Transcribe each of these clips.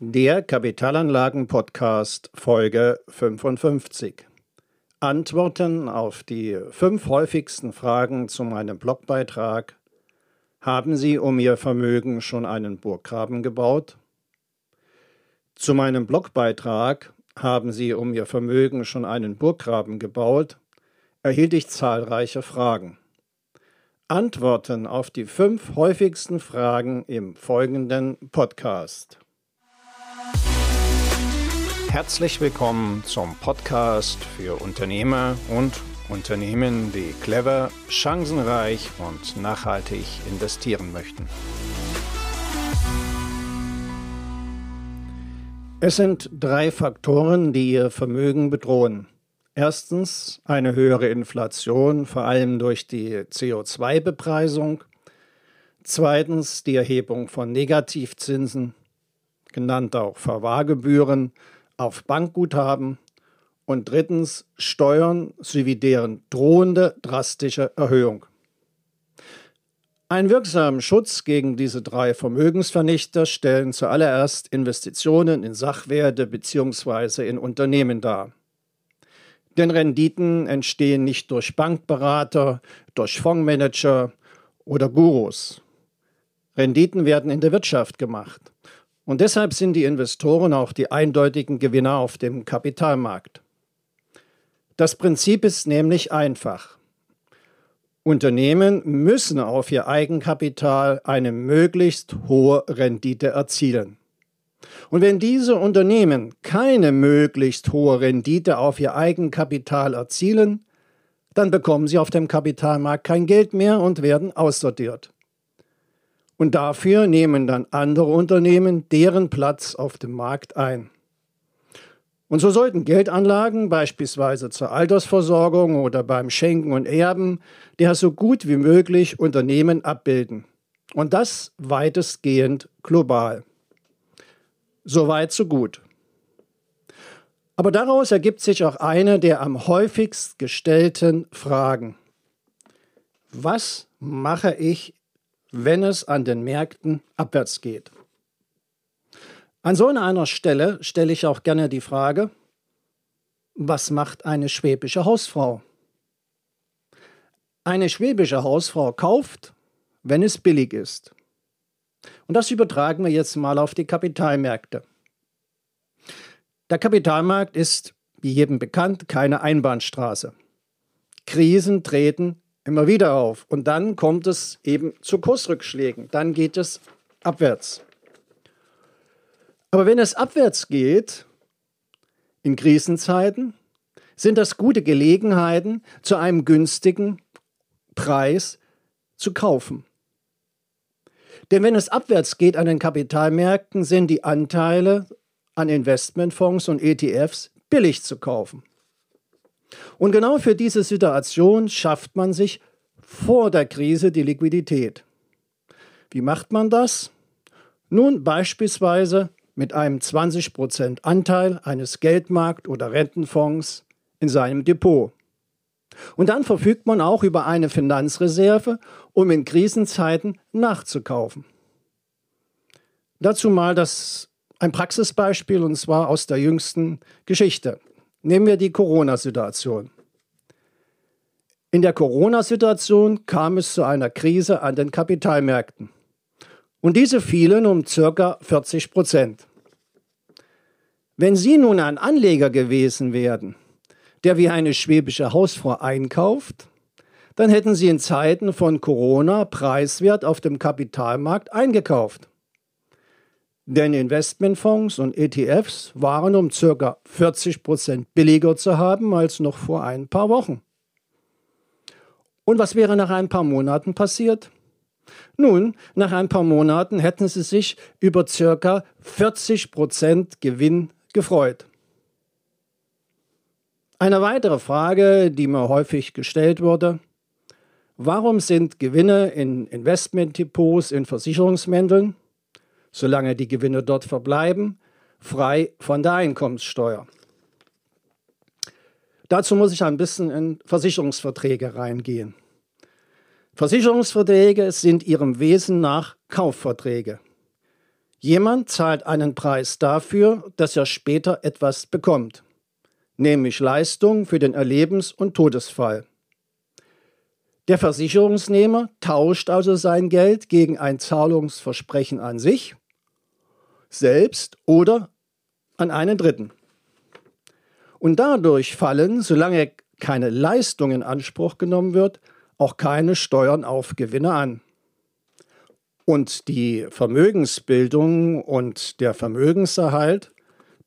Der Kapitalanlagen-Podcast Folge 55. Antworten auf die fünf häufigsten Fragen zu meinem Blogbeitrag. Haben Sie um Ihr Vermögen schon einen Burggraben gebaut? Zu meinem Blogbeitrag Haben Sie um Ihr Vermögen schon einen Burggraben gebaut? erhielt ich zahlreiche Fragen. Antworten auf die fünf häufigsten Fragen im folgenden Podcast. Herzlich willkommen zum Podcast für Unternehmer und Unternehmen, die clever, chancenreich und nachhaltig investieren möchten. Es sind drei Faktoren, die Ihr Vermögen bedrohen. Erstens eine höhere Inflation, vor allem durch die CO2-Bepreisung. Zweitens die Erhebung von Negativzinsen, genannt auch Verwahrgebühren auf Bankguthaben und drittens Steuern sowie deren drohende drastische Erhöhung. Einen wirksamen Schutz gegen diese drei Vermögensvernichter stellen zuallererst Investitionen in Sachwerte bzw. in Unternehmen dar. Denn Renditen entstehen nicht durch Bankberater, durch Fondsmanager oder Gurus. Renditen werden in der Wirtschaft gemacht. Und deshalb sind die Investoren auch die eindeutigen Gewinner auf dem Kapitalmarkt. Das Prinzip ist nämlich einfach. Unternehmen müssen auf ihr Eigenkapital eine möglichst hohe Rendite erzielen. Und wenn diese Unternehmen keine möglichst hohe Rendite auf ihr Eigenkapital erzielen, dann bekommen sie auf dem Kapitalmarkt kein Geld mehr und werden aussortiert. Und dafür nehmen dann andere Unternehmen deren Platz auf dem Markt ein. Und so sollten Geldanlagen beispielsweise zur Altersversorgung oder beim Schenken und Erben der so gut wie möglich Unternehmen abbilden. Und das weitestgehend global. Soweit, so gut. Aber daraus ergibt sich auch eine der am häufigst gestellten Fragen. Was mache ich wenn es an den Märkten abwärts geht. An so einer Stelle stelle ich auch gerne die Frage, was macht eine schwäbische Hausfrau? Eine schwäbische Hausfrau kauft, wenn es billig ist. Und das übertragen wir jetzt mal auf die Kapitalmärkte. Der Kapitalmarkt ist, wie jedem bekannt, keine Einbahnstraße. Krisen treten immer wieder auf. Und dann kommt es eben zu Kursrückschlägen. Dann geht es abwärts. Aber wenn es abwärts geht, in Krisenzeiten, sind das gute Gelegenheiten, zu einem günstigen Preis zu kaufen. Denn wenn es abwärts geht an den Kapitalmärkten, sind die Anteile an Investmentfonds und ETFs billig zu kaufen. Und genau für diese Situation schafft man sich vor der Krise die Liquidität. Wie macht man das? Nun beispielsweise mit einem 20% Anteil eines Geldmarkt- oder Rentenfonds in seinem Depot. Und dann verfügt man auch über eine Finanzreserve, um in Krisenzeiten nachzukaufen. Dazu mal das, ein Praxisbeispiel und zwar aus der jüngsten Geschichte. Nehmen wir die Corona-Situation. In der Corona-Situation kam es zu einer Krise an den Kapitalmärkten. Und diese fielen um ca. 40 Prozent. Wenn Sie nun ein Anleger gewesen wären, der wie eine schwäbische Hausfrau einkauft, dann hätten Sie in Zeiten von Corona preiswert auf dem Kapitalmarkt eingekauft. Denn Investmentfonds und ETFs waren um ca. 40 Prozent billiger zu haben als noch vor ein paar Wochen. Und was wäre nach ein paar Monaten passiert? Nun, nach ein paar Monaten hätten sie sich über ca. 40 Prozent Gewinn gefreut. Eine weitere Frage, die mir häufig gestellt wurde, warum sind Gewinne in Investmentdepots in Versicherungsmänteln solange die Gewinne dort verbleiben, frei von der Einkommenssteuer. Dazu muss ich ein bisschen in Versicherungsverträge reingehen. Versicherungsverträge sind ihrem Wesen nach Kaufverträge. Jemand zahlt einen Preis dafür, dass er später etwas bekommt, nämlich Leistung für den Erlebens- und Todesfall. Der Versicherungsnehmer tauscht also sein Geld gegen ein Zahlungsversprechen an sich, selbst oder an einen Dritten. Und dadurch fallen, solange keine Leistung in Anspruch genommen wird, auch keine Steuern auf Gewinne an. Und die Vermögensbildung und der Vermögenserhalt,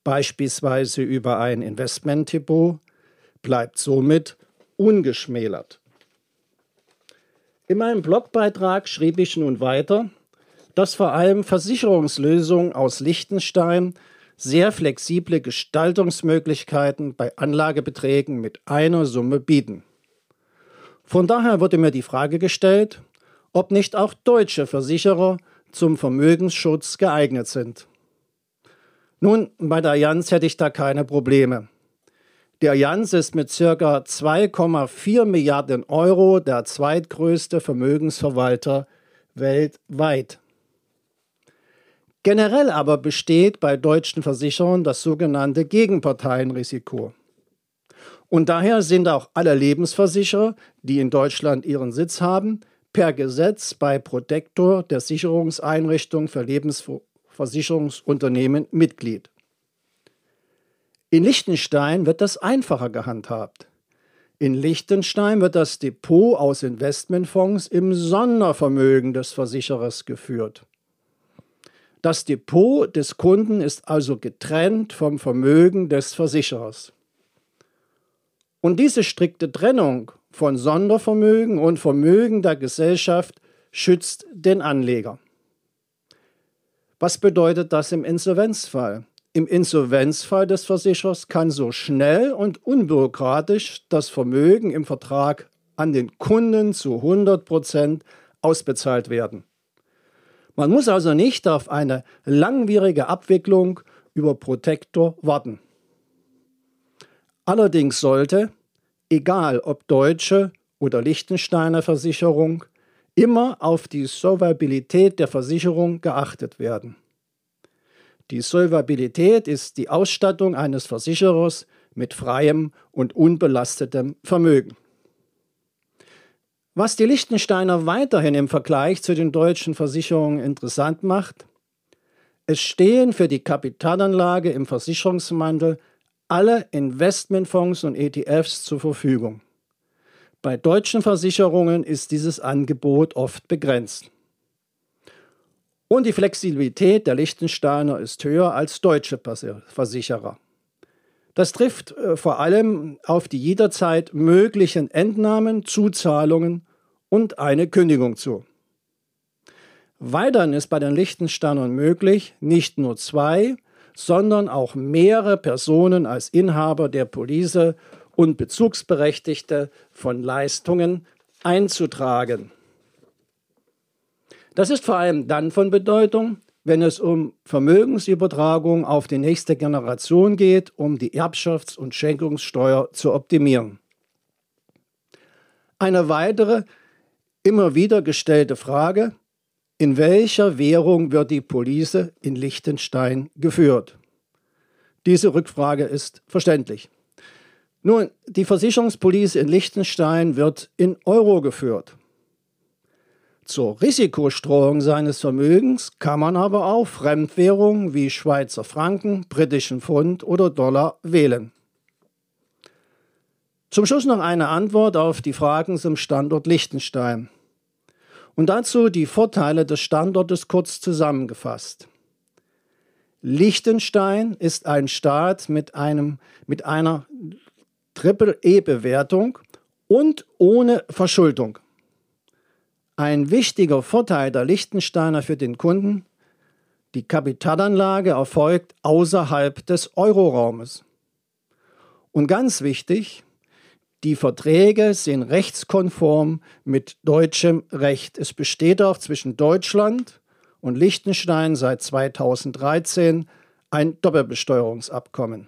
beispielsweise über ein Investmentdepot, bleibt somit ungeschmälert. In meinem Blogbeitrag schrieb ich nun weiter, dass vor allem Versicherungslösungen aus Liechtenstein sehr flexible Gestaltungsmöglichkeiten bei Anlagebeträgen mit einer Summe bieten. Von daher wurde mir die Frage gestellt, ob nicht auch deutsche Versicherer zum Vermögensschutz geeignet sind. Nun, bei der Allianz hätte ich da keine Probleme. Die Allianz ist mit ca. 2,4 Milliarden Euro der zweitgrößte Vermögensverwalter weltweit. Generell aber besteht bei deutschen Versicherern das sogenannte Gegenparteienrisiko. Und daher sind auch alle Lebensversicherer, die in Deutschland ihren Sitz haben, per Gesetz bei Protektor der Sicherungseinrichtung für Lebensversicherungsunternehmen Mitglied. In Liechtenstein wird das einfacher gehandhabt. In Liechtenstein wird das Depot aus Investmentfonds im Sondervermögen des Versicherers geführt. Das Depot des Kunden ist also getrennt vom Vermögen des Versicherers. Und diese strikte Trennung von Sondervermögen und Vermögen der Gesellschaft schützt den Anleger. Was bedeutet das im Insolvenzfall? Im Insolvenzfall des Versicherers kann so schnell und unbürokratisch das Vermögen im Vertrag an den Kunden zu 100 Prozent ausbezahlt werden. Man muss also nicht auf eine langwierige Abwicklung über Protektor warten. Allerdings sollte, egal ob deutsche oder Liechtensteiner Versicherung, immer auf die Solvabilität der Versicherung geachtet werden. Die Solvabilität ist die Ausstattung eines Versicherers mit freiem und unbelastetem Vermögen. Was die Liechtensteiner weiterhin im Vergleich zu den deutschen Versicherungen interessant macht, es stehen für die Kapitalanlage im Versicherungsmantel alle Investmentfonds und ETFs zur Verfügung. Bei deutschen Versicherungen ist dieses Angebot oft begrenzt. Und die Flexibilität der Liechtensteiner ist höher als deutsche Versicherer. Das trifft äh, vor allem auf die jederzeit möglichen Entnahmen, Zuzahlungen und eine Kündigung zu. Weiterhin ist bei den Liechtensteinern möglich, nicht nur zwei, sondern auch mehrere Personen als Inhaber der Police und Bezugsberechtigte von Leistungen einzutragen. Das ist vor allem dann von Bedeutung, wenn es um Vermögensübertragung auf die nächste Generation geht, um die Erbschafts- und Schenkungssteuer zu optimieren. Eine weitere, immer wieder gestellte Frage, in welcher Währung wird die Police in Liechtenstein geführt? Diese Rückfrage ist verständlich. Nun, die Versicherungspolice in Liechtenstein wird in Euro geführt. Zur Risikostreuung seines Vermögens kann man aber auch Fremdwährungen wie Schweizer Franken, britischen Pfund oder Dollar wählen. Zum Schluss noch eine Antwort auf die Fragen zum Standort Liechtenstein. Und dazu die Vorteile des Standortes kurz zusammengefasst. Liechtenstein ist ein Staat mit, einem, mit einer Triple-E-Bewertung und ohne Verschuldung. Ein wichtiger Vorteil der Liechtensteiner für den Kunden, die Kapitalanlage erfolgt außerhalb des Euroraumes. Und ganz wichtig, die Verträge sind rechtskonform mit deutschem Recht. Es besteht auch zwischen Deutschland und Liechtenstein seit 2013 ein Doppelbesteuerungsabkommen.